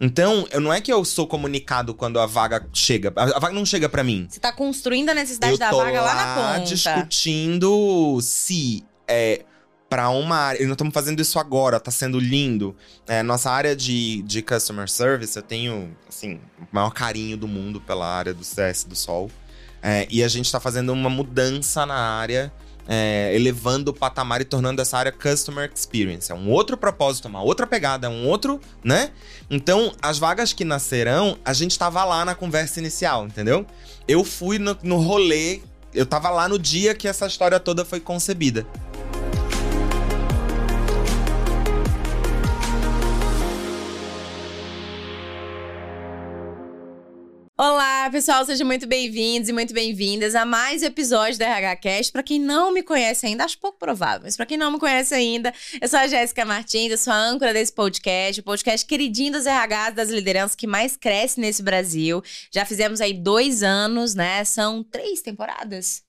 Então, eu, não é que eu sou comunicado quando a vaga chega. A, a vaga não chega para mim. Você tá construindo a necessidade eu da vaga lá na lá ponta. discutindo se é para uma área. Nós estamos fazendo isso agora, tá sendo lindo. É, nossa área de, de customer service, eu tenho, assim, o maior carinho do mundo pela área do CS do Sol. É, e a gente tá fazendo uma mudança na área. É, elevando o patamar e tornando essa área customer experience. É um outro propósito, uma outra pegada, é um outro, né? Então, as vagas que nascerão, a gente tava lá na conversa inicial, entendeu? Eu fui no, no rolê, eu tava lá no dia que essa história toda foi concebida. Olá, pessoal, sejam muito bem-vindos e muito bem-vindas a mais um episódio da RH Cast. Para quem não me conhece ainda, acho pouco provável, mas para quem não me conhece ainda, eu sou a Jéssica Martins, eu sou a âncora desse podcast, o podcast queridinho dos RHs das lideranças que mais cresce nesse Brasil. Já fizemos aí dois anos, né? São três temporadas.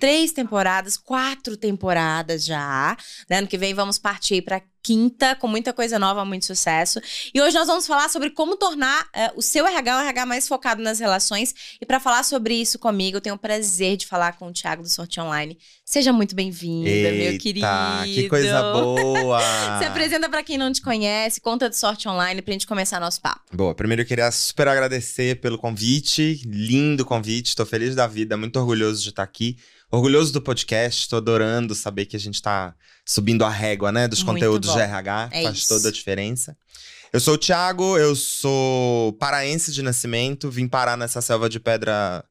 Três temporadas, quatro temporadas já. Né? Ano que vem vamos partir para quinta, com muita coisa nova, muito sucesso. E hoje nós vamos falar sobre como tornar eh, o seu RH um RH mais focado nas relações. E para falar sobre isso comigo, eu tenho o prazer de falar com o Thiago do Sorte Online. Seja muito bem-vinda, meu querido. que coisa boa! Se apresenta para quem não te conhece, conta do Sorte Online pra gente começar nosso papo. Boa, primeiro eu queria super agradecer pelo convite, lindo convite, tô feliz da vida, muito orgulhoso de estar aqui. Orgulhoso do podcast, tô adorando saber que a gente tá subindo a régua, né, dos Muito conteúdos bom. de RH, É faz isso. toda a diferença. Eu sou o Thiago, eu sou paraense de nascimento, vim parar nessa selva de pedra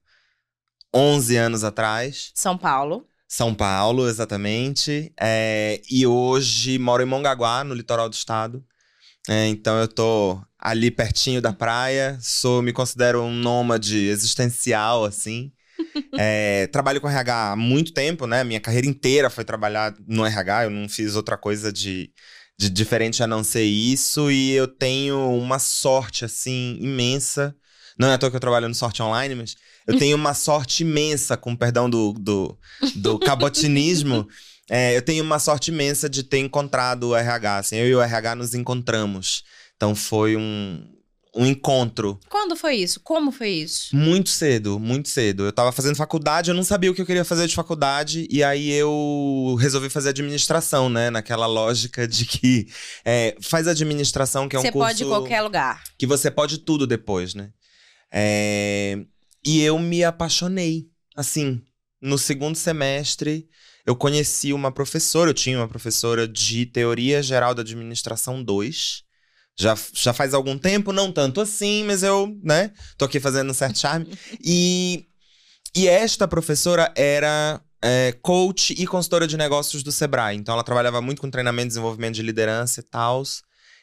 11 anos atrás. São Paulo. São Paulo, exatamente. É, e hoje moro em Mongaguá, no litoral do estado. É, então eu tô ali pertinho da praia. Sou, me considero um nômade existencial, assim. É, trabalho com RH há muito tempo, né? Minha carreira inteira foi trabalhar no RH. Eu não fiz outra coisa de, de diferente a não ser isso. E eu tenho uma sorte, assim, imensa. Não é à toa que eu trabalho no Sorte Online, mas eu tenho uma sorte imensa, com perdão do, do, do cabotinismo. É, eu tenho uma sorte imensa de ter encontrado o RH. Assim, eu e o RH nos encontramos. Então foi um, um encontro Quando foi isso? Como foi isso? muito cedo, muito cedo. Eu tava fazendo faculdade, eu não sabia o que eu queria fazer de faculdade, e aí eu resolvi fazer administração, né? Naquela lógica de que é, faz administração, que é um Você curso pode ir em qualquer lugar. que você pode tudo depois, né? É, E eu me apaixonei. Assim, no segundo semestre, eu conheci uma professora, eu tinha uma professora de Teoria Geral da Administração 2. Já, já faz algum tempo, não tanto assim, mas eu, né, tô aqui fazendo um certo charme. e, e esta professora era é, coach e consultora de negócios do Sebrae. Então ela trabalhava muito com treinamento desenvolvimento de liderança e tal.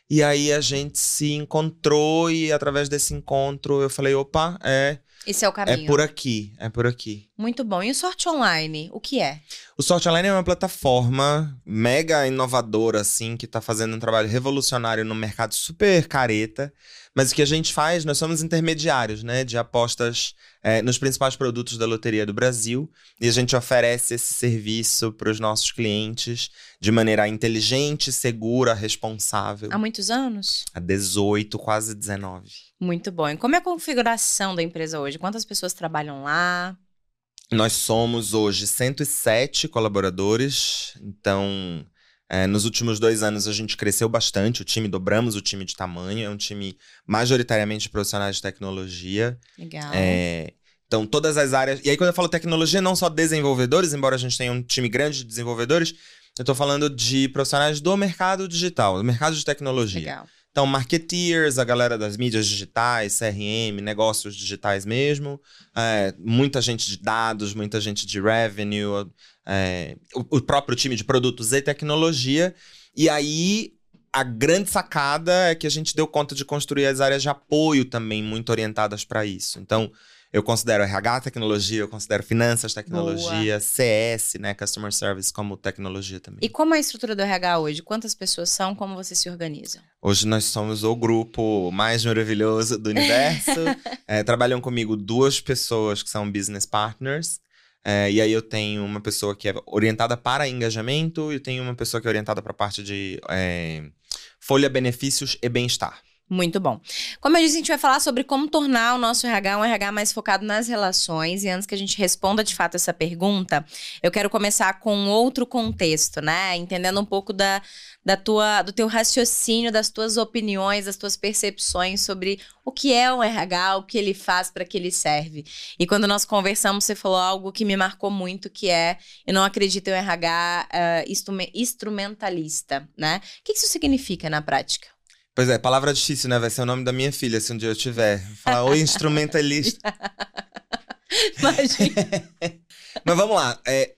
E aí a gente se encontrou e através desse encontro eu falei, opa, é, Esse é o é caminho. por aqui, é por aqui. Muito bom. E o Sorte Online, o que é? O Sorte Online é uma plataforma mega inovadora, assim, que tá fazendo um trabalho revolucionário no mercado super careta. Mas o que a gente faz, nós somos intermediários, né, de apostas é, nos principais produtos da Loteria do Brasil. E a gente oferece esse serviço para os nossos clientes de maneira inteligente, segura, responsável. Há muitos anos? Há 18, quase 19. Muito bom. E como é a configuração da empresa hoje? Quantas pessoas trabalham lá? Nós somos hoje 107 colaboradores, então é, nos últimos dois anos a gente cresceu bastante, o time dobramos o time de tamanho, é um time majoritariamente de profissionais de tecnologia. Legal. É, então, todas as áreas. E aí, quando eu falo tecnologia, não só desenvolvedores, embora a gente tenha um time grande de desenvolvedores, eu tô falando de profissionais do mercado digital, do mercado de tecnologia. Legal. Então, marketeers, a galera das mídias digitais, CRM, negócios digitais mesmo, é, muita gente de dados, muita gente de revenue, é, o, o próprio time de produtos e tecnologia. E aí, a grande sacada é que a gente deu conta de construir as áreas de apoio também muito orientadas para isso. Então, eu considero RH tecnologia, eu considero finanças tecnologia, CS, né, customer service como tecnologia também. E como é a estrutura do RH hoje? Quantas pessoas são? Como você se organiza? Hoje nós somos o grupo mais maravilhoso do universo. É, trabalham comigo duas pessoas que são business partners. É, e aí eu tenho uma pessoa que é orientada para engajamento e eu tenho uma pessoa que é orientada para a parte de é, folha, benefícios e bem-estar. Muito bom. Como eu disse, a gente vai falar sobre como tornar o nosso RH um RH mais focado nas relações. E antes que a gente responda de fato essa pergunta, eu quero começar com outro contexto, né? Entendendo um pouco da, da tua, do teu raciocínio, das tuas opiniões, das tuas percepções sobre o que é um RH, o que ele faz, para que ele serve. E quando nós conversamos, você falou algo que me marcou muito, que é, eu não acredito em um RH uh, instrumentalista, né? O que isso significa na prática? Pois é, palavra difícil, né? Vai ser o nome da minha filha, se um dia eu tiver. Falar, oi, instrumentalista. Imagina. Mas vamos lá. É,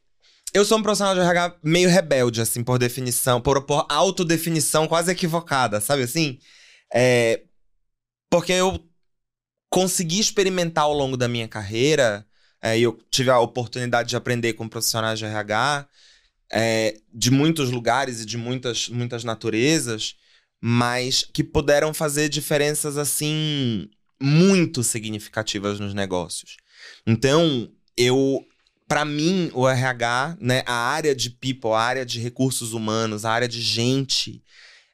eu sou um profissional de RH meio rebelde, assim, por definição, por, por autodefinição quase equivocada, sabe assim? É, porque eu consegui experimentar ao longo da minha carreira, é, e eu tive a oportunidade de aprender com profissionais de RH, é, de muitos lugares e de muitas, muitas naturezas, mas que puderam fazer diferenças assim muito significativas nos negócios. Então, eu para mim, o RH, né, a área de people, a área de recursos humanos, a área de gente,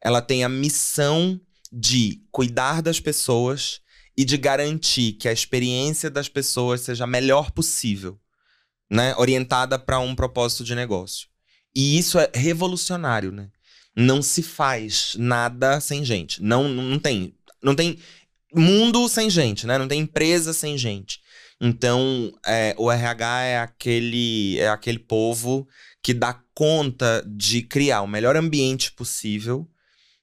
ela tem a missão de cuidar das pessoas e de garantir que a experiência das pessoas seja a melhor possível, né, orientada para um propósito de negócio. E isso é revolucionário, né? Não se faz nada sem gente. Não, não tem, não tem mundo sem gente, né? Não tem empresa sem gente. Então, é, o RH é aquele, é aquele povo que dá conta de criar o melhor ambiente possível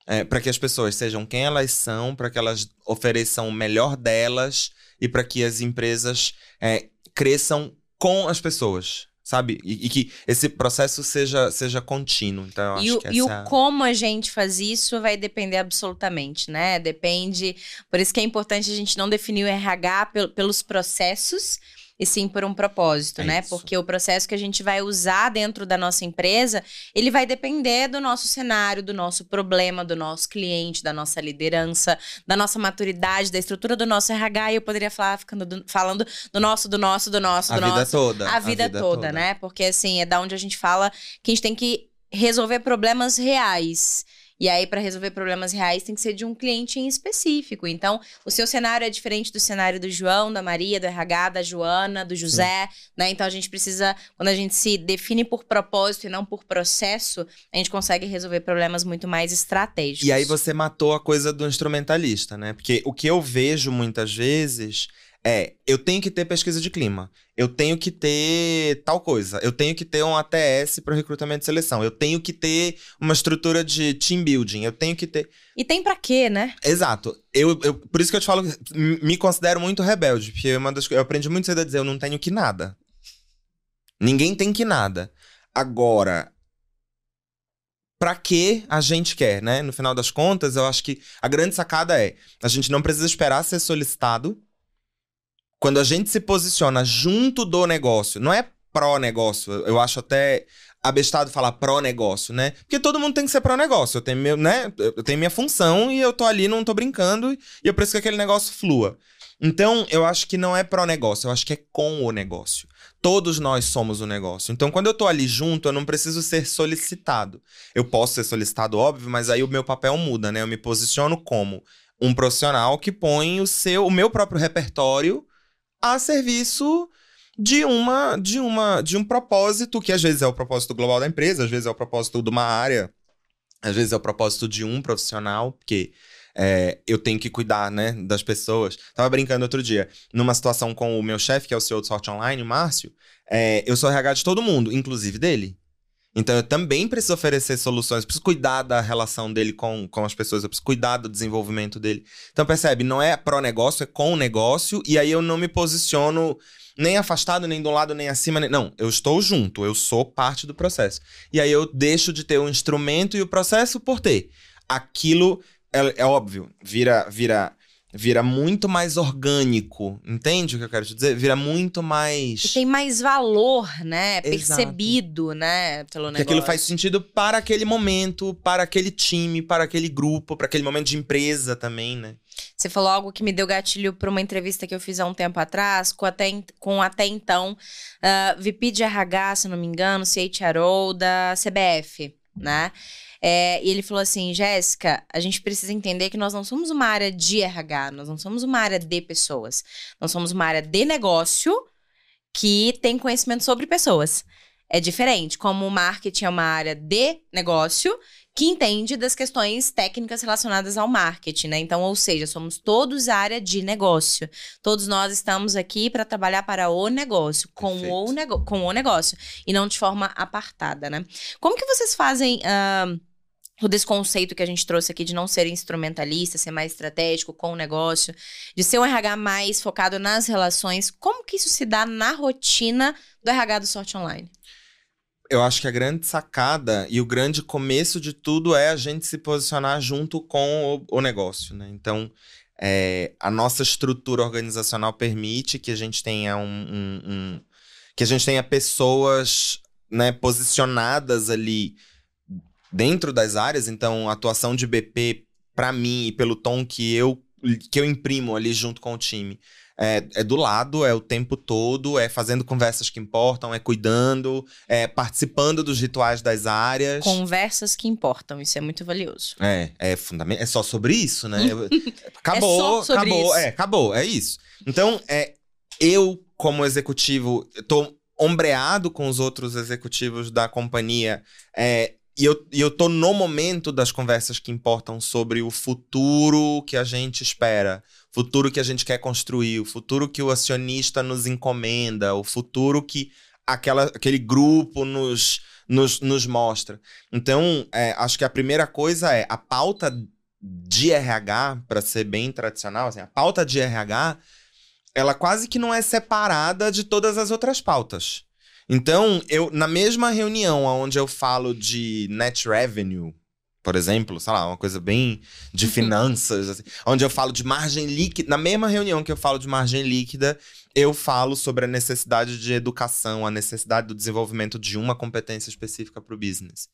é, para que as pessoas sejam quem elas são, para que elas ofereçam o melhor delas e para que as empresas é, cresçam com as pessoas sabe? E, e, que esse processo seja, seja contínuo. Então, e o, e o como a gente faz isso vai depender absolutamente, né? Depende. Por isso que é importante a gente não definir o RH pelos processos e sim por um propósito, é né? Isso. Porque o processo que a gente vai usar dentro da nossa empresa, ele vai depender do nosso cenário, do nosso problema, do nosso cliente, da nossa liderança, da nossa maturidade, da estrutura do nosso RH. E eu poderia falar ficando do, falando do nosso, do nosso, do nosso, do a nosso. Vida toda, a vida, a vida toda, toda, né? Porque assim, é da onde a gente fala que a gente tem que resolver problemas reais. E aí, para resolver problemas reais, tem que ser de um cliente em específico. Então, o seu cenário é diferente do cenário do João, da Maria, do RH, da Joana, do José, Sim. né? Então, a gente precisa, quando a gente se define por propósito e não por processo, a gente consegue resolver problemas muito mais estratégicos. E aí, você matou a coisa do instrumentalista, né? Porque o que eu vejo muitas vezes é, eu tenho que ter pesquisa de clima, eu tenho que ter tal coisa, eu tenho que ter um ATS para recrutamento e seleção, eu tenho que ter uma estrutura de team building, eu tenho que ter. E tem para quê, né? Exato. Eu, eu, por isso que eu te falo, me considero muito rebelde, porque é uma das, eu aprendi muito cedo a dizer, eu não tenho que nada. Ninguém tem que nada. Agora, para que a gente quer, né? No final das contas, eu acho que a grande sacada é: a gente não precisa esperar ser solicitado quando a gente se posiciona junto do negócio, não é pró-negócio, eu acho até abestado falar pró-negócio, né? Porque todo mundo tem que ser pró-negócio. Eu tenho meu, né? Eu tenho minha função e eu tô ali, não tô brincando, e eu preciso que aquele negócio flua. Então, eu acho que não é pró-negócio, eu acho que é com o negócio. Todos nós somos o negócio. Então, quando eu tô ali junto, eu não preciso ser solicitado. Eu posso ser solicitado, óbvio, mas aí o meu papel muda, né? Eu me posiciono como um profissional que põe o seu, o meu próprio repertório a serviço de uma de uma de um propósito que às vezes é o propósito global da empresa, às vezes é o propósito de uma área, às vezes é o propósito de um profissional, porque é, eu tenho que cuidar, né, das pessoas. Tava brincando outro dia, numa situação com o meu chefe, que é o CEO do Sorte Online, o Márcio, é, eu sou RH de todo mundo, inclusive dele. Então eu também preciso oferecer soluções, preciso cuidar da relação dele com, com as pessoas, eu preciso cuidar do desenvolvimento dele. Então percebe, não é pró-negócio, é com o negócio, e aí eu não me posiciono nem afastado, nem de um lado, nem acima, nem... não, eu estou junto, eu sou parte do processo. E aí eu deixo de ter o instrumento e o processo por ter. Aquilo, é, é óbvio, vira, vira vira muito mais orgânico, entende o que eu quero te dizer? Vira muito mais. E tem mais valor, né? Exato. Percebido, né? Pelo negócio. Que aquilo faz sentido para aquele momento, para aquele time, para aquele grupo, para aquele momento de empresa também, né? Você falou algo que me deu gatilho para uma entrevista que eu fiz há um tempo atrás, com até, com até então uh, ah, VP de RH, se não me engano, CHRO da CBF, né? É, e ele falou assim: Jéssica, a gente precisa entender que nós não somos uma área de RH, nós não somos uma área de pessoas. Nós somos uma área de negócio que tem conhecimento sobre pessoas. É diferente, como o marketing é uma área de negócio que entende das questões técnicas relacionadas ao marketing, né? Então, ou seja, somos todos área de negócio. Todos nós estamos aqui para trabalhar para o negócio, com o, nego com o negócio, e não de forma apartada, né? Como que vocês fazem. Uh, o desconceito que a gente trouxe aqui de não ser instrumentalista, ser mais estratégico com o negócio, de ser um RH mais focado nas relações, como que isso se dá na rotina do RH do Sorte Online? eu acho que a grande sacada e o grande começo de tudo é a gente se posicionar junto com o, o negócio, né? Então, é, a nossa estrutura organizacional permite que a gente tenha um, um, um que a gente tenha pessoas né, posicionadas ali dentro das áreas. Então, a atuação de BP para mim e pelo tom que eu que eu imprimo ali junto com o time é, é, do lado, é o tempo todo, é fazendo conversas que importam, é cuidando, é participando dos rituais das áreas. Conversas que importam, isso é muito valioso. É, é fundamental. É só sobre isso, né? acabou, é acabou, isso. é, acabou, é isso. Então, é, eu, como executivo, tô ombreado com os outros executivos da companhia. É, e eu, e eu tô no momento das conversas que importam sobre o futuro que a gente espera, futuro que a gente quer construir, o futuro que o acionista nos encomenda, o futuro que aquela, aquele grupo nos, nos, nos mostra. Então, é, acho que a primeira coisa é a pauta de RH, para ser bem tradicional, assim, a pauta de RH, ela quase que não é separada de todas as outras pautas. Então, eu na mesma reunião onde eu falo de net revenue, por exemplo, sei lá, uma coisa bem de finanças, assim, onde eu falo de margem líquida. Na mesma reunião que eu falo de margem líquida, eu falo sobre a necessidade de educação, a necessidade do desenvolvimento de uma competência específica para o business.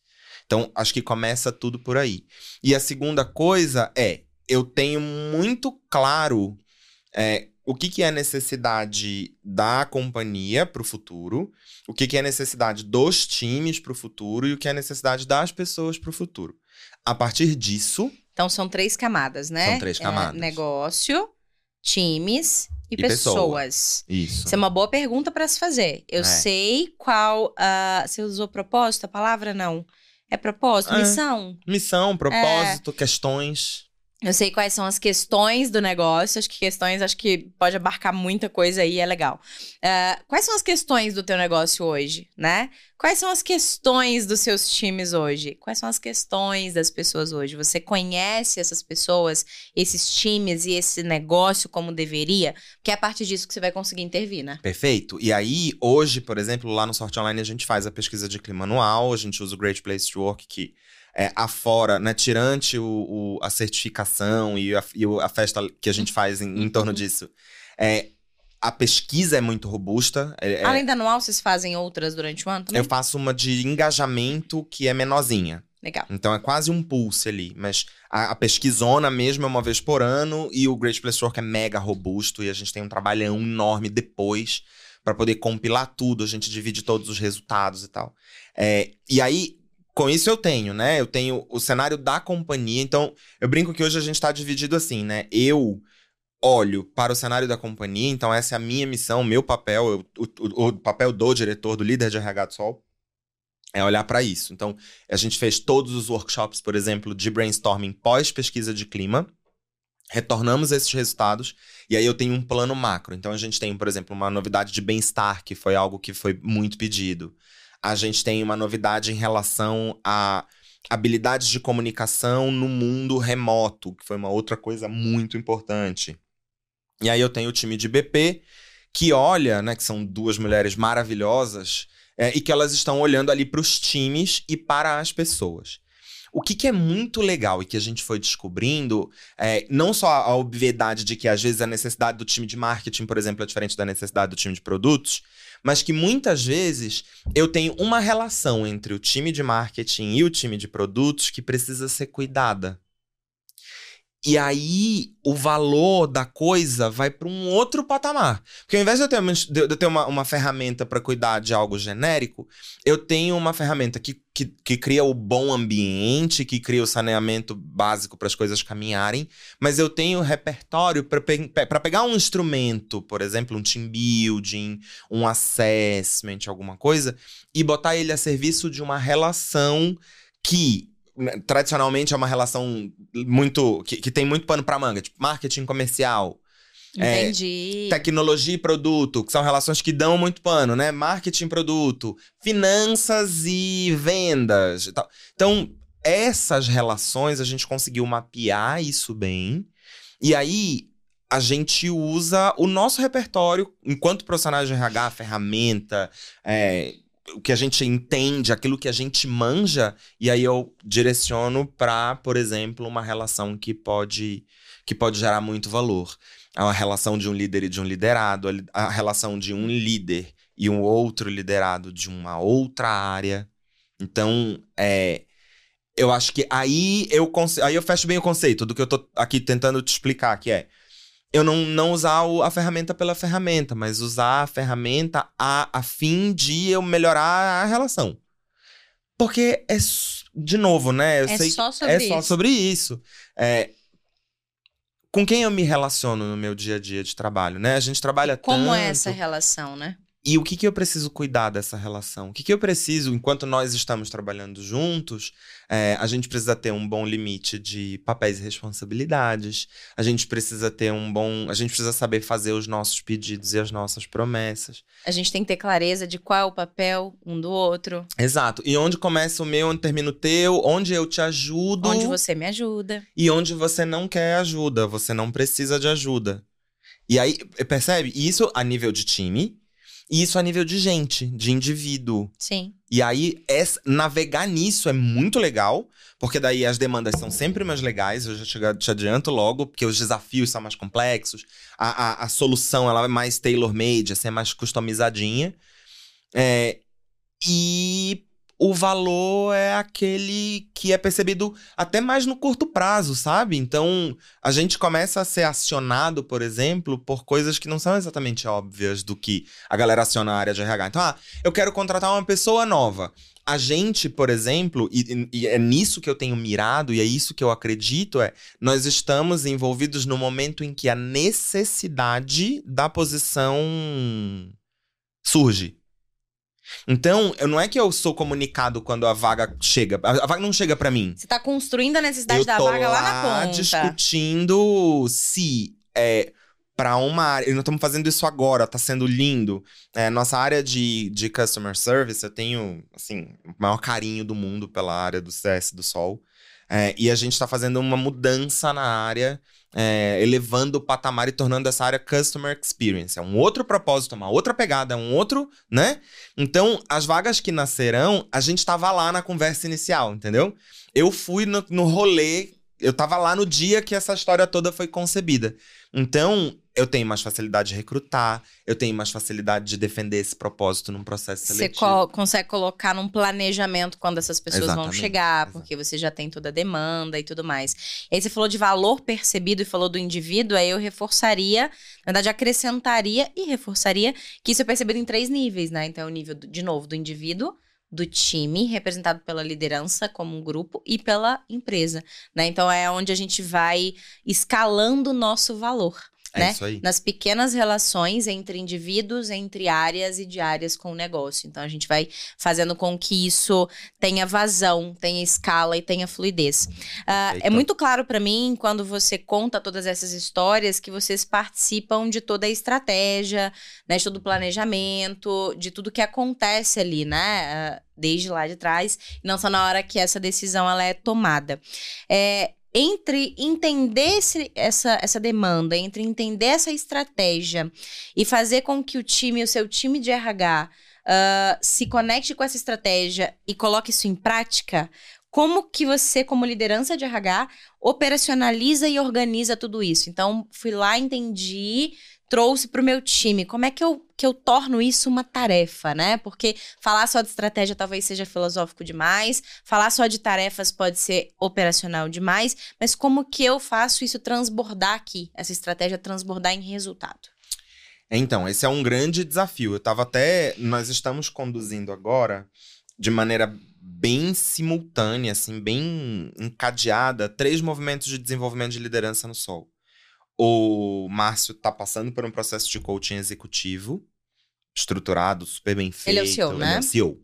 Então, acho que começa tudo por aí. E a segunda coisa é, eu tenho muito claro é, o que, que é necessidade da companhia para o futuro, o que, que é necessidade dos times para o futuro e o que é necessidade das pessoas para o futuro. A partir disso. Então são três camadas, né? São três é, camadas. É, negócio, times e, e pessoas. Pessoa. Isso. Isso é uma boa pergunta para se fazer. Eu é. sei qual. Uh, você usou propósito? A palavra não. É propósito? É. Missão? Missão, propósito, questões. Eu sei quais são as questões do negócio. Acho que questões, acho que pode abarcar muita coisa aí, é legal. Uh, quais são as questões do teu negócio hoje, né? Quais são as questões dos seus times hoje? Quais são as questões das pessoas hoje? Você conhece essas pessoas, esses times e esse negócio como deveria? Que é a partir disso que você vai conseguir intervir, né? Perfeito. E aí, hoje, por exemplo, lá no Sorte Online, a gente faz a pesquisa de clima anual, a gente usa o Great Place to Work, que é, afora, né, tirante o, o, a certificação e a, e a, festa que a gente faz em, em torno disso, é, a pesquisa é muito robusta. É, é Além da anual, vocês fazem outras durante o ano também? Eu faço uma de engajamento que é menorzinha. Legal. Então é quase um pulse ali. Mas a, a pesquisona mesmo é uma vez por ano e o Great Place Work é mega robusto e a gente tem um trabalhão enorme depois para poder compilar tudo. A gente divide todos os resultados e tal. É, e aí, com isso eu tenho, né? Eu tenho o cenário da companhia. Então, eu brinco que hoje a gente está dividido assim, né? Eu olho para o cenário da companhia, então essa é a minha missão, meu papel, eu, o, o, papel do diretor, do líder de RH do Sol, é olhar para isso. Então, a gente fez todos os workshops, por exemplo, de brainstorming pós-pesquisa de clima, retornamos esses resultados, e aí eu tenho um plano macro. Então, a gente tem, por exemplo, uma novidade de bem-estar, que foi algo que foi muito pedido a gente tem uma novidade em relação a habilidades de comunicação no mundo remoto, que foi uma outra coisa muito importante. E aí eu tenho o time de BP, que olha, né, que são duas mulheres maravilhosas, é, e que elas estão olhando ali para os times e para as pessoas. O que, que, é muito legal e que a gente foi descobrindo, é, não só a obviedade de que às vezes a necessidade do time de marketing, por exemplo, é diferente da necessidade do time de produtos, mas que muitas vezes eu tenho uma relação entre o time de marketing e o time de produtos que precisa ser cuidada. E aí o valor da coisa vai para um outro patamar. Porque ao invés de eu ter, uma, de ter uma, uma ferramenta para cuidar de algo genérico, eu tenho uma ferramenta que, que, que cria o bom ambiente, que cria o saneamento básico para as coisas caminharem, mas eu tenho repertório para pe pegar um instrumento, por exemplo, um team building, um assessment, alguma coisa, e botar ele a serviço de uma relação que tradicionalmente é uma relação muito. que, que tem muito pano pra manga, tipo marketing comercial. É, Entendi. É, tecnologia e produto, que são relações que dão muito pano, né? Marketing, produto, finanças e vendas e tal. Então, essas relações a gente conseguiu mapear isso bem. E aí a gente usa o nosso repertório enquanto profissionais de RH, ferramenta, é, o que a gente entende, aquilo que a gente manja, e aí eu direciono para, por exemplo, uma relação que pode, que pode gerar muito valor. Uma relação de um líder e de um liderado, a relação de um líder e um outro liderado de uma outra área. Então, é, eu acho que aí eu, aí eu fecho bem o conceito do que eu tô aqui tentando te explicar, que é eu não, não usar o, a ferramenta pela ferramenta, mas usar a ferramenta a, a fim de eu melhorar a relação. Porque é, de novo, né? Eu é sei, só sobre é isso. só sobre isso. É, com quem eu me relaciono no meu dia a dia de trabalho, né? A gente trabalha Como tanto. é essa relação, né? E o que, que eu preciso cuidar dessa relação? O que, que eu preciso, enquanto nós estamos trabalhando juntos, é, a gente precisa ter um bom limite de papéis e responsabilidades. A gente precisa ter um bom. A gente precisa saber fazer os nossos pedidos e as nossas promessas. A gente tem que ter clareza de qual é o papel um do outro. Exato. E onde começa o meu, onde termina o teu, onde eu te ajudo. Onde você me ajuda. E onde você não quer ajuda, você não precisa de ajuda. E aí, percebe? Isso a nível de time e isso a nível de gente, de indivíduo. Sim. E aí, essa, navegar nisso é muito legal, porque daí as demandas são sempre mais legais, eu já te, te adianto logo, porque os desafios são mais complexos, a, a, a solução ela é mais tailor-made, assim, é mais customizadinha. É, e o valor é aquele que é percebido até mais no curto prazo, sabe? Então, a gente começa a ser acionado, por exemplo, por coisas que não são exatamente óbvias do que a galera aciona a área de RH. Então, ah, eu quero contratar uma pessoa nova. A gente, por exemplo, e, e, é nisso que eu tenho mirado, e é isso que eu acredito, é nós estamos envolvidos no momento em que a necessidade da posição surge. Então, eu, não é que eu sou comunicado quando a vaga chega. A, a vaga não chega para mim. Você tá construindo a necessidade eu da vaga lá, lá na ponta. discutindo se é para uma área. E nós estamos fazendo isso agora, tá sendo lindo. É, nossa área de, de customer service, eu tenho, assim, o maior carinho do mundo pela área do CS do Sol. É, e a gente está fazendo uma mudança na área é, elevando o patamar e tornando essa área customer experience. É um outro propósito, uma outra pegada, é um outro, né? Então, as vagas que nascerão, a gente estava lá na conversa inicial, entendeu? Eu fui no, no rolê, eu estava lá no dia que essa história toda foi concebida. Então, eu tenho mais facilidade de recrutar, eu tenho mais facilidade de defender esse propósito num processo seletivo. Você co consegue colocar num planejamento quando essas pessoas Exatamente, vão chegar, porque você já tem toda a demanda e tudo mais. E aí você falou de valor percebido e falou do indivíduo, aí eu reforçaria, na verdade acrescentaria e reforçaria que isso é percebido em três níveis, né? Então, o nível, de novo, do indivíduo, do time, representado pela liderança como um grupo e pela empresa, né? Então é onde a gente vai escalando o nosso valor. É né? isso aí. Nas pequenas relações entre indivíduos, entre áreas e de áreas com o negócio. Então a gente vai fazendo com que isso tenha vazão, tenha escala e tenha fluidez. Ah, é muito claro para mim quando você conta todas essas histórias que vocês participam de toda a estratégia, né, de todo o planejamento, de tudo que acontece ali, né? ah, Desde lá de trás, e não só na hora que essa decisão ela é tomada. É, entre entender esse- essa, essa demanda, entre entender essa estratégia e fazer com que o time, o seu time de RH, ah, se conecte com essa estratégia e coloque isso em prática, como que você, como liderança de RH, operacionaliza e organiza tudo isso? Então, fui lá, entendi, trouxe para o meu time. Como é que eu, que eu torno isso uma tarefa, né? Porque falar só de estratégia talvez seja filosófico demais, falar só de tarefas pode ser operacional demais, mas como que eu faço isso transbordar aqui, essa estratégia transbordar em resultado? Então, esse é um grande desafio. Eu estava até. Nós estamos conduzindo agora de maneira bem simultânea, assim, bem encadeada, três movimentos de desenvolvimento de liderança no Sol. O Márcio está passando por um processo de coaching executivo, estruturado, super bem feito. Ele é o CEO, né? Ele é o CEO.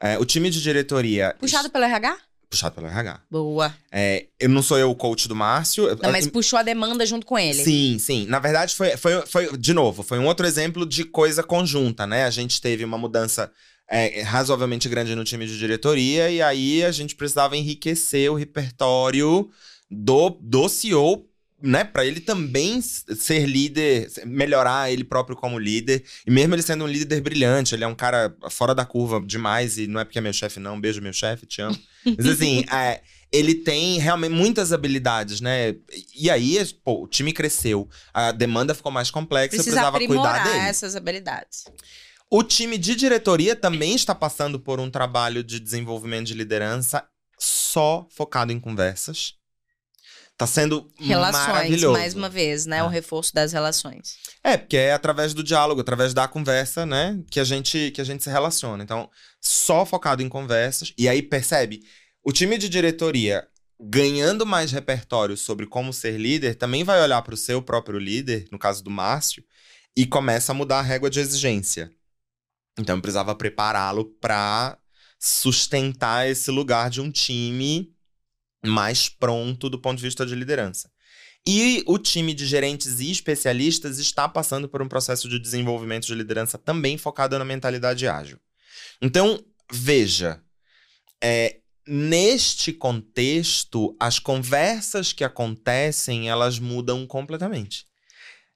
É, o time de diretoria. Puxado pelo RH? Puxado pelo RH. Boa. É, eu não sou eu o coach do Márcio. Não, mas puxou a demanda junto com ele. Sim, sim. Na verdade, foi, foi, foi, de novo, foi um outro exemplo de coisa conjunta, né? A gente teve uma mudança é, razoavelmente grande no time de diretoria, e aí a gente precisava enriquecer o repertório do, do CEO, né, para ele também ser líder, melhorar ele próprio como líder, e mesmo ele sendo um líder brilhante, ele é um cara fora da curva demais, e não é porque é meu chefe, não, beijo meu chefe, te amo. Mas assim, é, ele tem realmente muitas habilidades, né? E aí, pô, o time cresceu, a demanda ficou mais complexa, Precisa eu precisava cuidar dele. essas habilidades. O time de diretoria também está passando por um trabalho de desenvolvimento de liderança só focado em conversas. Tá sendo relações, maravilhoso. mais uma vez, né? É. O reforço das relações. É, porque é através do diálogo, através da conversa, né, que a gente que a gente se relaciona. Então, só focado em conversas. E aí percebe, o time de diretoria ganhando mais repertório sobre como ser líder, também vai olhar para o seu próprio líder, no caso do Márcio, e começa a mudar a régua de exigência. Então eu precisava prepará-lo para sustentar esse lugar de um time mais pronto do ponto de vista de liderança. E o time de gerentes e especialistas está passando por um processo de desenvolvimento de liderança também focado na mentalidade ágil. Então, veja, é, neste contexto, as conversas que acontecem, elas mudam completamente.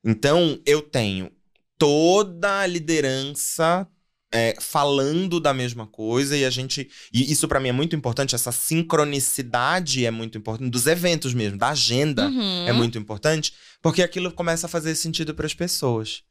Então, eu tenho toda a liderança é, falando da mesma coisa e a gente. E isso para mim é muito importante, essa sincronicidade é muito importante, dos eventos mesmo, da agenda uhum. é muito importante, porque aquilo começa a fazer sentido para as pessoas.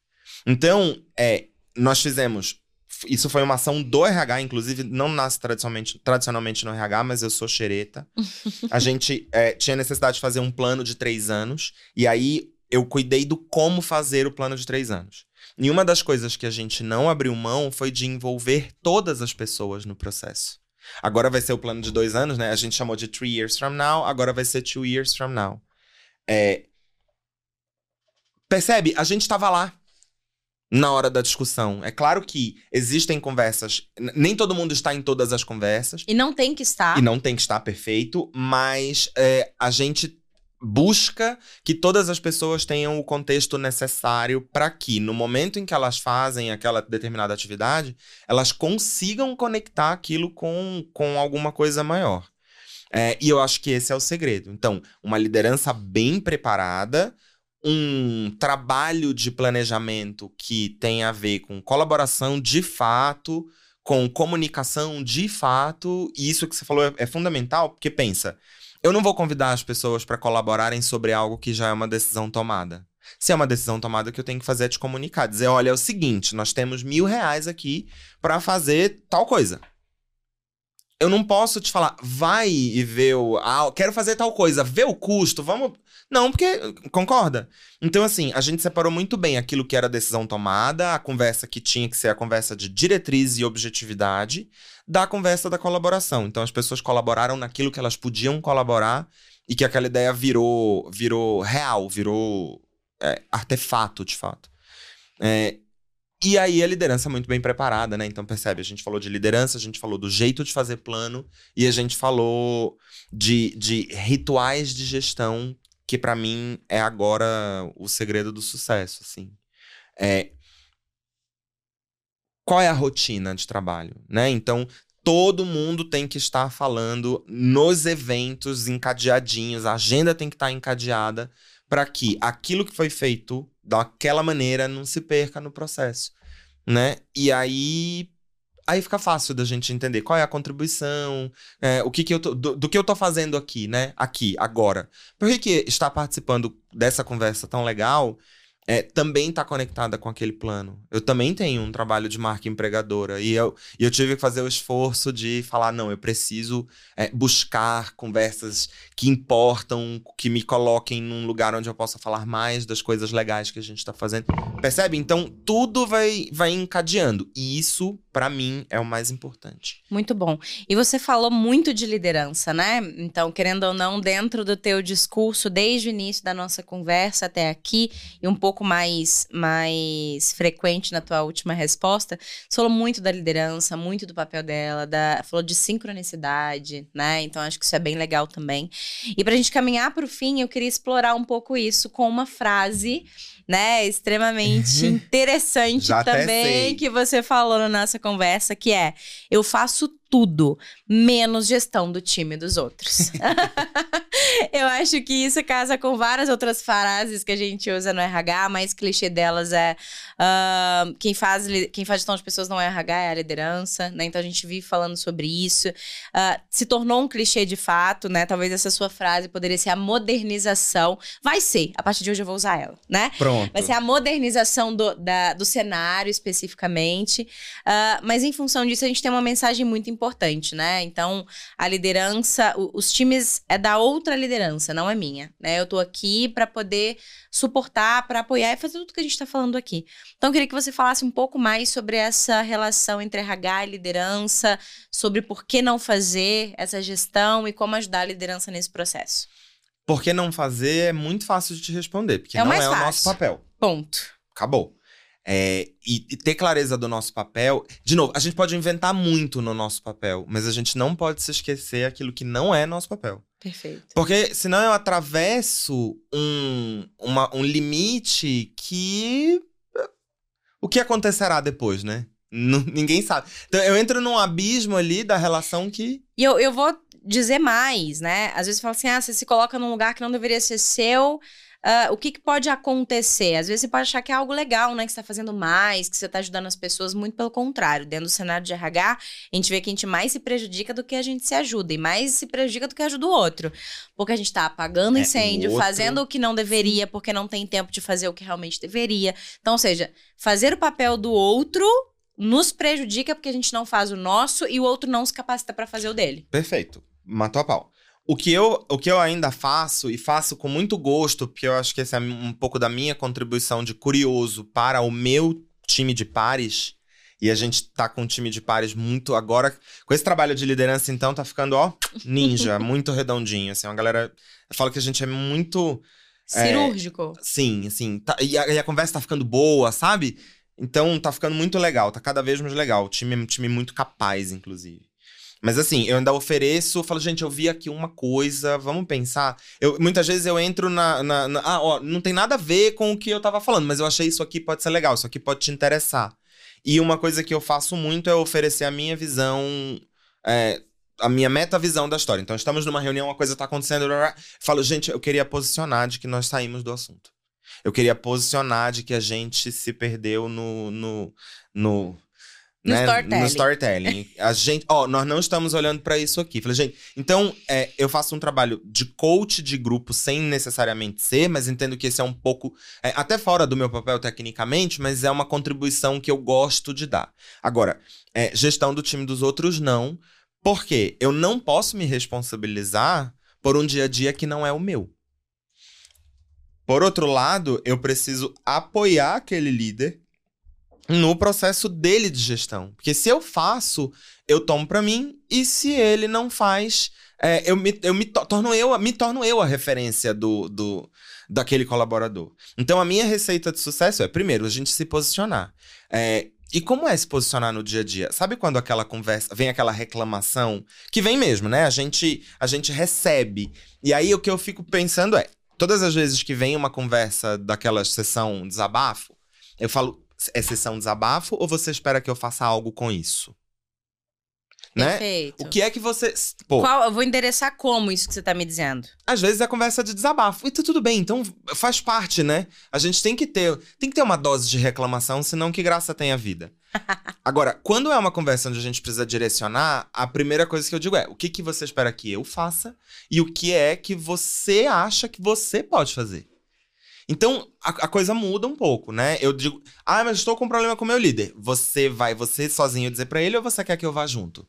Então, é, nós fizemos. Isso foi uma ação do RH, inclusive, não nasce tradicionalmente, tradicionalmente no RH, mas eu sou xereta. a gente é, tinha necessidade de fazer um plano de três anos, e aí eu cuidei do como fazer o plano de três anos. E uma das coisas que a gente não abriu mão foi de envolver todas as pessoas no processo. Agora vai ser o plano de dois anos, né? A gente chamou de three years from now, agora vai ser two years from now. É... Percebe? A gente estava lá na hora da discussão. É claro que existem conversas, nem todo mundo está em todas as conversas. E não tem que estar. E não tem que estar perfeito, mas é, a gente busca que todas as pessoas tenham o contexto necessário para que, no momento em que elas fazem aquela determinada atividade, elas consigam conectar aquilo com, com alguma coisa maior. É, e eu acho que esse é o segredo. Então, uma liderança bem preparada, um trabalho de planejamento que tem a ver com colaboração de fato, com comunicação de fato, e isso que você falou é, é fundamental, porque pensa. Eu não vou convidar as pessoas para colaborarem sobre algo que já é uma decisão tomada. Se é uma decisão tomada, o que eu tenho que fazer é te comunicar. Dizer, olha, é o seguinte, nós temos mil reais aqui para fazer tal coisa. Eu não posso te falar, vai e vê o. Ah, quero fazer tal coisa, vê o custo, vamos. Não, porque. Concorda? Então, assim, a gente separou muito bem aquilo que era decisão tomada, a conversa que tinha que ser a conversa de diretriz e objetividade, da conversa da colaboração. Então, as pessoas colaboraram naquilo que elas podiam colaborar e que aquela ideia virou, virou real, virou é, artefato, de fato. É, e aí a liderança é muito bem preparada, né? Então percebe, a gente falou de liderança, a gente falou do jeito de fazer plano e a gente falou de, de rituais de gestão que para mim é agora o segredo do sucesso, assim. É, qual é a rotina de trabalho, né? Então, todo mundo tem que estar falando nos eventos encadeadinhos, a agenda tem que estar encadeada para que aquilo que foi feito daquela maneira não se perca no processo, né? E aí aí fica fácil da gente entender qual é a contribuição, é, o que, que eu tô, do, do, que eu tô fazendo aqui, né? Aqui, agora. Por que, que estar participando dessa conversa tão legal é, também está conectada com aquele plano. Eu também tenho um trabalho de marca empregadora e eu, e eu tive que fazer o esforço de falar: não, eu preciso é, buscar conversas que importam, que me coloquem num lugar onde eu possa falar mais das coisas legais que a gente está fazendo. Percebe? Então, tudo vai, vai encadeando. E isso, para mim, é o mais importante. Muito bom. E você falou muito de liderança, né? Então, querendo ou não, dentro do teu discurso, desde o início da nossa conversa até aqui, e um pouco mais, mais frequente na tua última resposta, você falou muito da liderança, muito do papel dela, da, falou de sincronicidade, né? Então acho que isso é bem legal também. E pra gente caminhar pro fim, eu queria explorar um pouco isso com uma frase né, extremamente interessante também que você falou na nossa conversa, que é: eu faço tudo, menos gestão do time dos outros. eu acho que isso casa com várias outras frases que a gente usa no RH, a mais clichê delas é uh, quem, faz, quem faz gestão de pessoas não é RH, é a liderança, né? Então a gente vive falando sobre isso. Uh, se tornou um clichê de fato, né? Talvez essa sua frase poderia ser a modernização. Vai ser, a partir de hoje eu vou usar ela, né? Pronto. Vai ser a modernização do, da, do cenário especificamente. Uh, mas em função disso, a gente tem uma mensagem muito importante importante, né? Então, a liderança, os times é da outra liderança, não é minha, né? Eu tô aqui para poder suportar, para apoiar e fazer tudo que a gente está falando aqui. Então, eu queria que você falasse um pouco mais sobre essa relação entre RH e liderança, sobre por que não fazer essa gestão e como ajudar a liderança nesse processo. Por que não fazer é muito fácil de te responder, porque é não é fácil. o nosso papel. Ponto. Acabou. É, e, e, ter clareza do nosso papel. De novo, a gente pode inventar muito no nosso papel, mas a gente não pode se esquecer aquilo que não é nosso papel. Perfeito. Porque senão eu atravesso um, uma, um limite que. O que acontecerá depois, né? N ninguém sabe. Então eu entro num abismo ali da relação que. E eu, eu vou dizer mais, né? Às vezes você fala assim: ah, você se coloca num lugar que não deveria ser seu uh, o que, que, pode acontecer? Às vezes você pode achar que é algo legal, né? Que você está fazendo mais, que você está ajudando as pessoas, muito pelo contrário. Dentro do cenário de RH, a gente vê que a gente mais se prejudica do que a gente se ajuda, e mais se prejudica do que ajuda o outro. Porque a gente está apagando é, incêndio, fazendo o que não deveria, porque não tem tempo de fazer o que realmente deveria. Então, ou seja, fazer o papel do outro nos prejudica porque a gente não faz o nosso e o outro não se capacita para fazer o dele. Perfeito. Matou a pau. O que, eu, o que eu ainda faço, e faço com muito gosto, porque eu acho que esse é um pouco da minha contribuição de curioso para o meu time de pares, e a gente tá com um time de pares muito agora. Com esse trabalho de liderança, então, tá ficando, ó, ninja, muito redondinho. Assim, uma galera. fala que a gente é muito. É, Cirúrgico. É, sim, assim. Tá, e, a, e, a, conversa tá ficando boa, sabe? Então tá ficando muito legal, tá cada vez mais legal. O time é um time muito capaz, inclusive. Mas assim, eu ainda ofereço, falo, gente, eu vi aqui uma coisa, vamos pensar. Eu, muitas vezes eu entro na, na, na, Ah, ó, não tem nada a ver com o que eu tava falando, mas eu achei isso aqui pode ser legal, isso aqui pode te interessar. E uma coisa que eu faço muito é oferecer a minha visão. É, a minha meta-visão da história. Então, estamos numa reunião, uma coisa tá acontecendo. Falo, gente, eu queria posicionar de que nós saímos do assunto. Eu queria posicionar de que a gente se perdeu no, no, no no né? storytelling. No storytelling. A gente, ó, nós não estamos olhando para isso aqui. Falei, gente, então é, eu faço um trabalho de coach de grupo sem necessariamente ser, mas entendo que esse é um pouco, é, até fora do meu papel tecnicamente, mas é uma contribuição que eu gosto de dar. Agora, é, gestão do time dos outros, não. Porque eu não posso me responsabilizar por um dia a dia que não é o meu. Por outro lado, eu preciso apoiar aquele líder no processo dele de gestão. Porque se eu faço, eu tomo para mim, e se ele não faz, é, eu, me, eu me torno eu, me torno eu a referência do, do daquele colaborador. Então a minha receita de sucesso é, primeiro, a gente se posicionar. É, e como é se posicionar no dia a dia? Sabe quando aquela conversa, vem aquela reclamação, que vem mesmo, né? A gente, a gente recebe. E aí o que eu fico pensando é, todas as vezes que vem uma conversa daquela sessão desabafo, eu falo, é sessão desabafo ou você espera que eu faça algo com isso? né? Perfeito. O que é que você. Pô, Qual, eu vou endereçar como isso que você tá me dizendo. às vezes é conversa de desabafo. E tá tudo bem, então faz parte, né? A gente tem que ter, tem que ter uma dose de reclamação, senão que graça tem a vida. Agora, quando é uma conversa onde a gente precisa direcionar, a primeira coisa que eu digo é: o que, que você espera que eu faça e o que é que você acha que você pode fazer. Então, a, a coisa muda um pouco, né? Eu digo, ah, mas estou com um problema com o meu líder. Você vai, você sozinho dizer pra ele ou você quer que eu vá junto?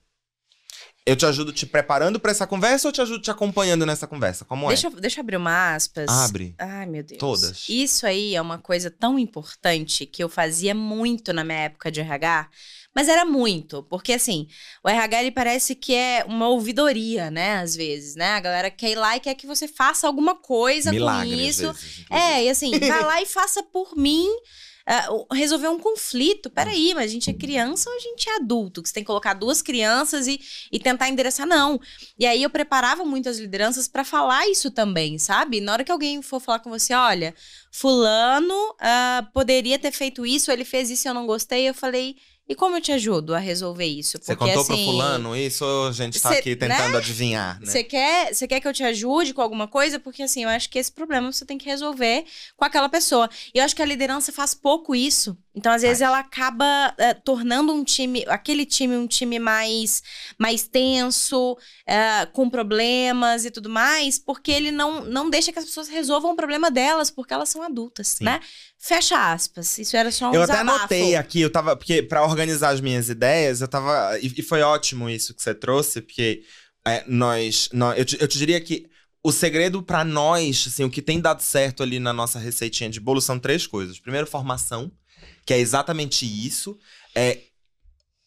Eu te ajudo te preparando pra essa conversa ou te ajudo te acompanhando nessa conversa? Como Deixa, é? deixa eu abrir uma aspas. Abre. Ai, meu Deus. Todas. Isso aí é uma coisa tão importante que eu fazia muito na minha época de RH. Mas era muito, porque assim, o RH ele parece que é uma ouvidoria, né? Às vezes, né? A galera quer ir lá e quer que você faça alguma coisa Milagre, com isso. vezes. É, e assim, vai lá e faça por mim. o- resolver um conflito. Peraí, mas a gente é criança ou a gente é adulto? Que você tem que colocar duas crianças e, e tentar endereçar, não. E aí eu preparava muitas lideranças pra falar isso também, sabe? Na hora que alguém for falar com você, olha, fulano ah, poderia ter feito isso, ele fez isso e eu não gostei, eu falei, e como eu te ajudo a resolver isso? Você contou pro fulano isso ou a gente tá cê- aqui tentando né? adivinhar, né? Você quer, você quer que eu te ajude com alguma coisa? Porque assim, eu acho que esse problema você tem que resolver com aquela pessoa. E eu acho que a liderança faz pouco isso. Então, às vezes, ela acaba eh, tornando um time, aquele time, um time mais, mais tenso, eh, com problemas e tudo mais, porque ele não, não deixa que as pessoas resolvam o problema delas, porque elas são adultas, Sim. né? Fecha aspas. Isso era só um Eu até desabafo. anotei aqui, eu tava. Porque pra organizar as minhas ideias, eu tava. E, e foi ótimo isso que você trouxe, porque é, nós, nós. eu, te, eu te diria que o segredo pra nós, assim, o que tem dado certo ali na nossa receitinha de bolo são três coisas. Primeiro, formação, que é exatamente isso. É,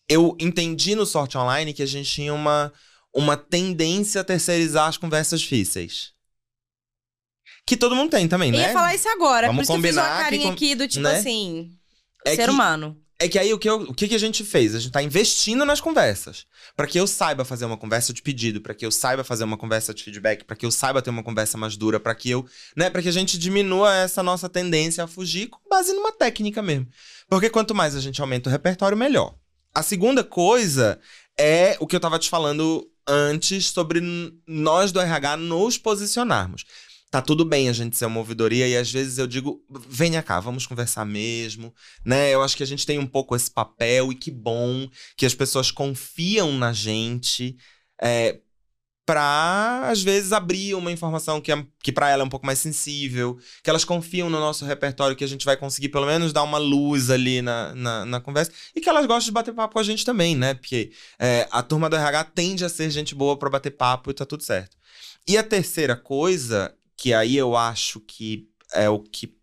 eu entendi no Sorte Online que a gente tinha uma, uma tendência a terceirizar as conversas difíceis. Que todo mundo tem também, Eu né? ia falar isso agora, Vamos por isso que eu fiz uma combinar que carinha aqui do tipo né? assim, É ser que- humano. É que aí o que, eu- o que, que a gente fez? A gente tá investindo nas conversas. Pra que eu saiba fazer uma conversa de pedido, pra que eu saiba fazer uma conversa de feedback, pra que eu saiba ter uma conversa mais dura, pra que eu, né, para que a gente diminua essa nossa tendência a fugir com base numa técnica mesmo. Porque quanto mais a gente aumenta o repertório, melhor. A segunda coisa é o que eu tava te falando antes sobre nós do RH nos posicionarmos. Tá tudo bem a gente ser uma ouvidoria e às vezes eu digo, venha cá, vamos conversar mesmo, né? Eu acho que a gente tem um pouco esse papel e que bom que as pessoas confiam na gente é, pra, às vezes, abrir uma informação que, é, que para ela é um pouco mais sensível, que elas confiam no nosso repertório, que a gente vai conseguir pelo menos dar uma luz ali na, na, na conversa e que elas gostam de bater papo com a gente também, né? Porque é, a turma do RH tende a ser gente boa pra bater papo e tá tudo certo. E a terceira coisa, que aí eu acho que é o que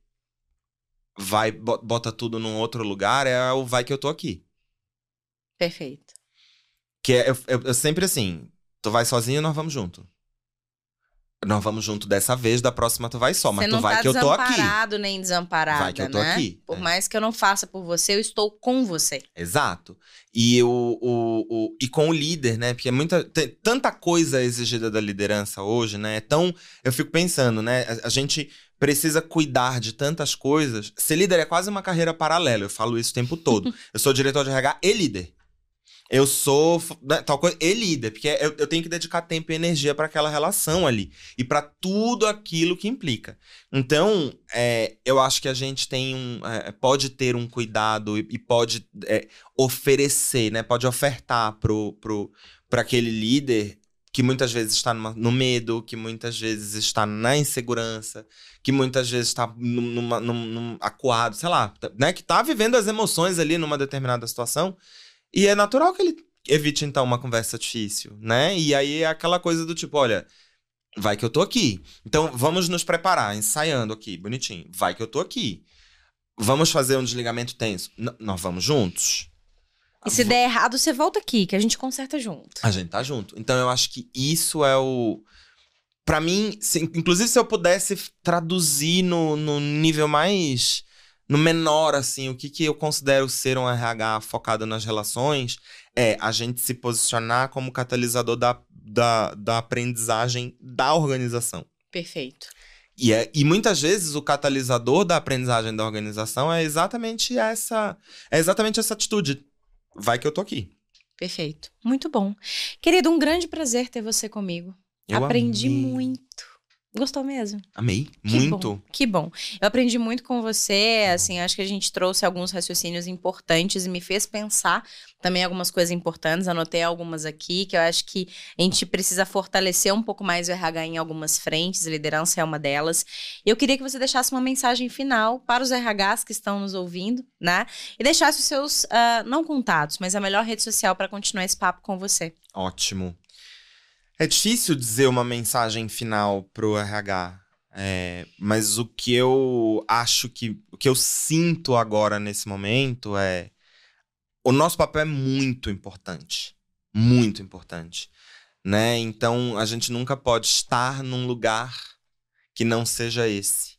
vai bo- bota tudo num outro lugar, é o vai que eu tô aqui. Perfeito. Que é, eu, eu, eu sempre assim, tu vai sozinho, nós vamos junto. Nós vamos junto dessa vez, da próxima tu vai só, mas tu vai tá que eu tô aqui. desamparado nem desamparada, Vai que eu tô né? aqui, Por é. mais que eu não faça por você, eu estou com você. Exato. E, o, o, o- e com o líder, né? Porque é muita, tem tanta coisa exigida da liderança hoje, né? Então, eu fico pensando, né? A, a gente precisa cuidar de tantas coisas. Ser líder é quase uma carreira paralela, eu falo isso o tempo todo. eu sou diretor de RH e líder. Eu sou né, tal coisa e líder, porque eu, eu tenho que dedicar tempo e energia para aquela relação ali e para tudo aquilo que implica. Então, é, eu acho que a gente tem um, é, pode ter um cuidado e, e pode é, oferecer, né? Pode ofertar pro, pro, pra aquele líder que muitas vezes está no medo, que muitas vezes está na insegurança, que muitas vezes está num, numa- num- acuado, sei lá, né? Que tá vivendo as emoções ali numa determinada situação. E é natural que ele evite, então, uma conversa difícil, né? E aí é aquela coisa do tipo, olha, vai que eu tô aqui. Então, vamos nos preparar, ensaiando aqui, bonitinho. Vai que eu tô aqui. Vamos fazer um desligamento tenso. N- nós vamos juntos. E se der errado, você volta aqui, que a gente conserta junto. A gente tá junto. Então eu acho que isso é o. Pra mim, se- inclusive se eu pudesse traduzir no, no nível mais. No menor, assim, o que, que eu considero ser um RH focado nas relações é a gente se posicionar como catalisador da, da, da aprendizagem da organização. Perfeito. E, é, e muitas vezes o catalisador da aprendizagem da organização é exatamente essa. É exatamente essa atitude. Vai que eu tô aqui. Perfeito. Muito bom. Querido, um grande prazer ter você comigo. Eu Aprendi amei. muito. Gostou mesmo? Amei. Que Muito. bom, que bom. Eu aprendi muito com você, assim, acho que a gente trouxe alguns raciocínios importantes e me fez pensar também algumas coisas importantes. Anotei algumas aqui que eu acho que a gente precisa fortalecer um pouco mais o RH em algumas frentes, liderança é uma delas. E eu queria que você deixasse uma mensagem final para os RHs que estão nos ouvindo, né? E deixasse os seus, ah, não contatos, mas a melhor rede social para continuar esse papo com você. Ótimo. É difícil dizer uma mensagem final pro RH. é, mas o que eu acho que. O que eu sinto agora nesse momento é. O nosso papel é muito importante. Muito importante. Né? Então a gente nunca pode estar num lugar que não seja esse.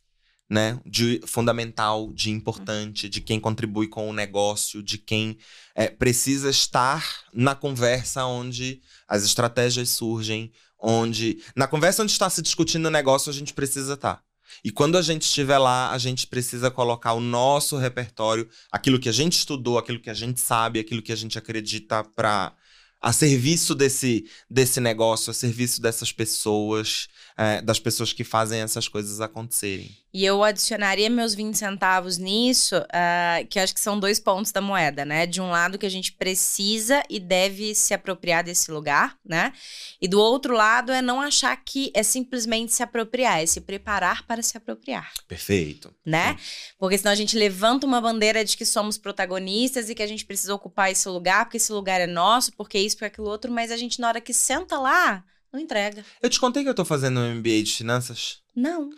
Né? De fundamental, de importante, de quem contribui com o negócio, de quem é, precisa estar na conversa onde as estratégias surgem, onde. Na conversa onde está se discutindo o negócio, a gente precisa estar. E quando a gente estiver lá, a gente precisa colocar o nosso repertório, aquilo que a gente estudou, aquilo que a gente sabe, aquilo que a gente acredita para a serviço desse, desse negócio, a serviço dessas pessoas, é, das pessoas que fazem essas coisas acontecerem. E eu adicionaria meus 20 centavos nisso, ah, que acho que são dois pontos da moeda, né? De um lado que a gente precisa e deve se apropriar desse lugar, né? E do outro lado é não achar que é simplesmente se apropriar, é se preparar para se apropriar, Perfeito. né? Porque senão a gente levanta uma bandeira de que somos protagonistas e que a gente precisa ocupar esse lugar, porque esse lugar é nosso, porque isso, porque aquilo outro, mas a gente na hora que senta lá, não entrega. Eu te contei que eu tô fazendo um MBA de finanças? Não.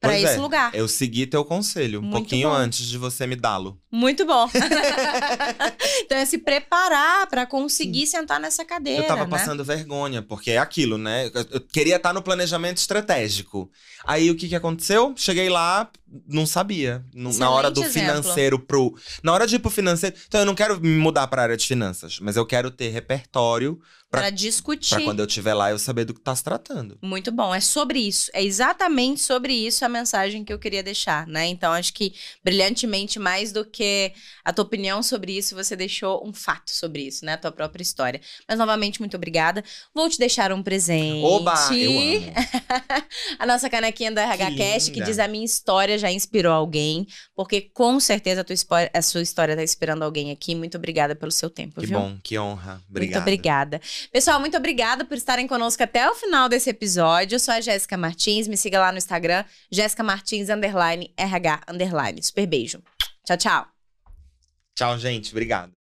Para esse é, lugar. Eu segui teu conselho, um Muito pouquinho bom. antes de você me dá-lo. Muito bom. então é se preparar para conseguir sentar nessa cadeira. Eu tava né? passando vergonha, porque é aquilo, né? Eu- queria estar no planejamento estratégico. Aí o que que aconteceu? Cheguei lá, não sabia. No- na hora do Excelente exemplo. financeiro pro. Na hora de ir pro financeiro. Então eu não quero me mudar pra área de finanças, mas eu quero ter repertório Para discutir. pra quando eu estiver lá eu saber do que tá se tratando. Muito bom, é sobre isso, é exatamente sobre isso a mensagem que eu queria deixar, né? Então acho que brilhantemente mais do que a tua opinião sobre isso, você deixou um fato sobre isso, né? A tua própria história. Mas novamente muito obrigada. Vou te deixar um presente. Oba! Eu amo. a nossa canequinha do RH Que que diz a minha história já inspirou alguém, porque com certeza a, tua a sua história tá inspirando alguém aqui. Muito obrigada pelo seu tempo, Que viu? bom, que honra. Obrigado. Muito obrigada. Pessoal, muito obrigada por estarem conosco até o final desse episódio. Eu sou a Jéssica Martins, me siga lá no Instagram, Jéssica Martins, underline, RH, underline. Super beijo. Tchau, tchau. Tchau, gente. Obrigado.